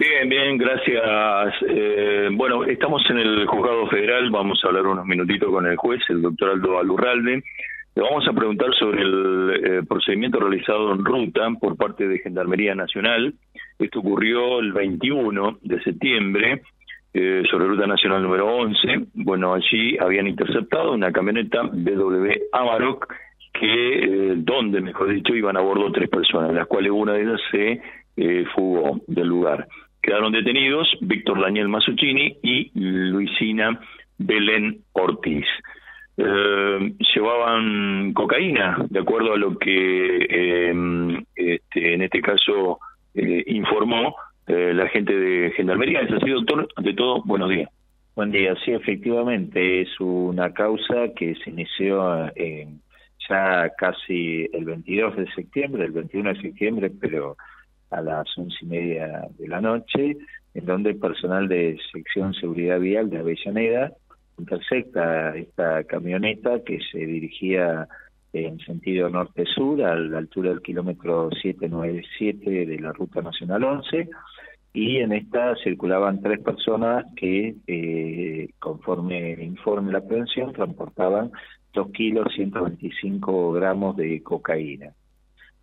Bien, bien, gracias. Eh, bueno, estamos en el juzgado federal, vamos a hablar unos minutitos con el juez, el doctor Aldo Alurralde. Le vamos a preguntar sobre el eh, procedimiento realizado en ruta por parte de Gendarmería Nacional. Esto ocurrió el 21 de septiembre eh, sobre Ruta Nacional número 11. Bueno, allí habían interceptado una camioneta BW Amarok que, eh, donde, mejor dicho, iban a bordo tres personas, las cuales una de ellas se eh, fugó del lugar. Quedaron detenidos Víctor Daniel Masuccini y Luisina Belén Ortiz. Eh, llevaban cocaína, de acuerdo a lo que eh, este, en este caso eh, informó eh, la gente de Gendarmería. ¿Es así, doctor? Ante todo, buenos días. Buen día, sí, efectivamente, es una causa que se inició ya casi el 22 de septiembre, el 21 de septiembre, pero a las once y media de la noche, en donde el personal de sección seguridad vial de Avellaneda intersecta esta camioneta que se dirigía en sentido norte-sur a la altura del kilómetro 797 de la Ruta Nacional 11 y en esta circulaban tres personas que, eh, conforme el informe de la prevención, transportaban 2 kilos 125 gramos de cocaína.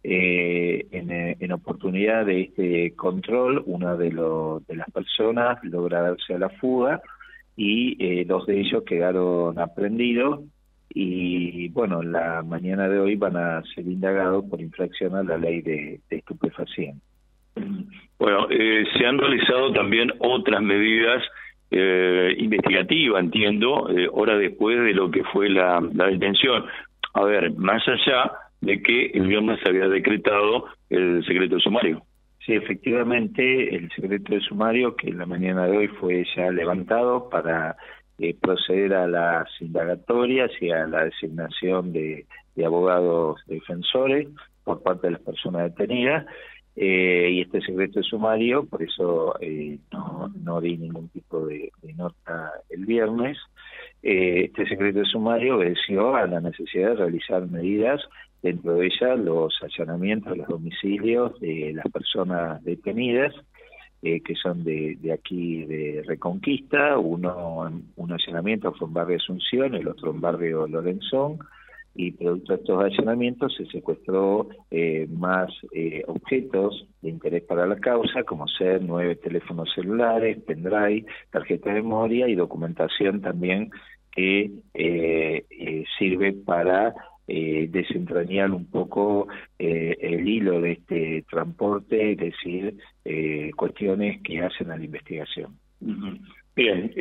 Eh, en, en, oportunidad de este control, una de, lo, de las personas logra darse a la fuga y eh, dos de ellos quedaron aprendidos y bueno, la mañana de hoy van a ser indagados por infracción a la ley de, de estupefacientes. Bueno, eh, se han realizado también otras medidas eh, investigativas, entiendo, eh, hora después de lo que fue la, la detención. A ver, más allá de que el viernes había decretado el secreto sumario. Sí, efectivamente, el secreto de sumario que en la mañana de hoy fue ya levantado para eh, proceder a las indagatorias y a la designación de, abogados defensores por parte de las personas detenidas. Eh, y este secreto de sumario, por eso eh, no, no di ningún tipo de nota el viernes. Eh, este secreto sumario obedeció a la necesidad de realizar medidas dentro de ella los allanamientos, los domicilios de las personas detenidas, eh, que son de, de, aquí de Reconquista, uno un allanamiento fue en barrio Asunción, el otro en barrio Lorenzón, y producto de estos allanamientos se secuestró eh, más eh, objetos de interés para la causa, como ser nueve teléfonos celulares, pendrive, tarjeta de memoria y documentación también que eh, eh sirve para eh, desentrañar un poco eh, el hilo de este transporte, es decir, cuestiones que hacen a la investigación. Uh -huh. Bien,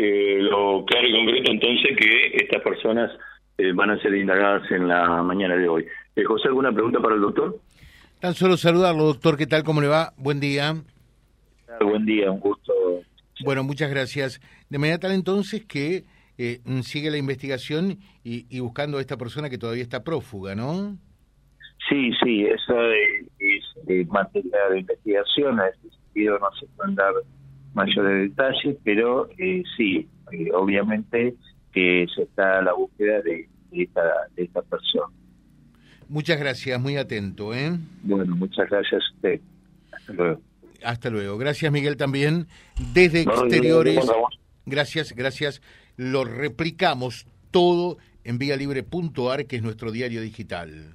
lo claro y concreto entonces que estas personas eh, van a ser indagadas en la mañana de hoy. Eh, José, ¿alguna pregunta para el doctor? Tan solo saludarlo, doctor, ¿qué tal? ¿Cómo le va? Buen día. Buen día, un gusto. Bueno, muchas gracias. De manera tal entonces que eh, sigue la investigación y, y, buscando a esta persona que todavía está prófuga, ¿no? Sí, sí, eso es, es materia de investigación, en ese sentido no se pueden dar mayores detalles, pero eh, sí, eh, obviamente que se está a la búsqueda de, de, esta, de esta persona. Muchas gracias, muy atento. ¿eh? Bueno, muchas gracias a usted. Hasta luego. Hasta luego. Gracias, Miguel, también. Desde no, exteriores. No, no, gracias, gracias lo replicamos todo en vialibre.ar, que es nuestro diario digital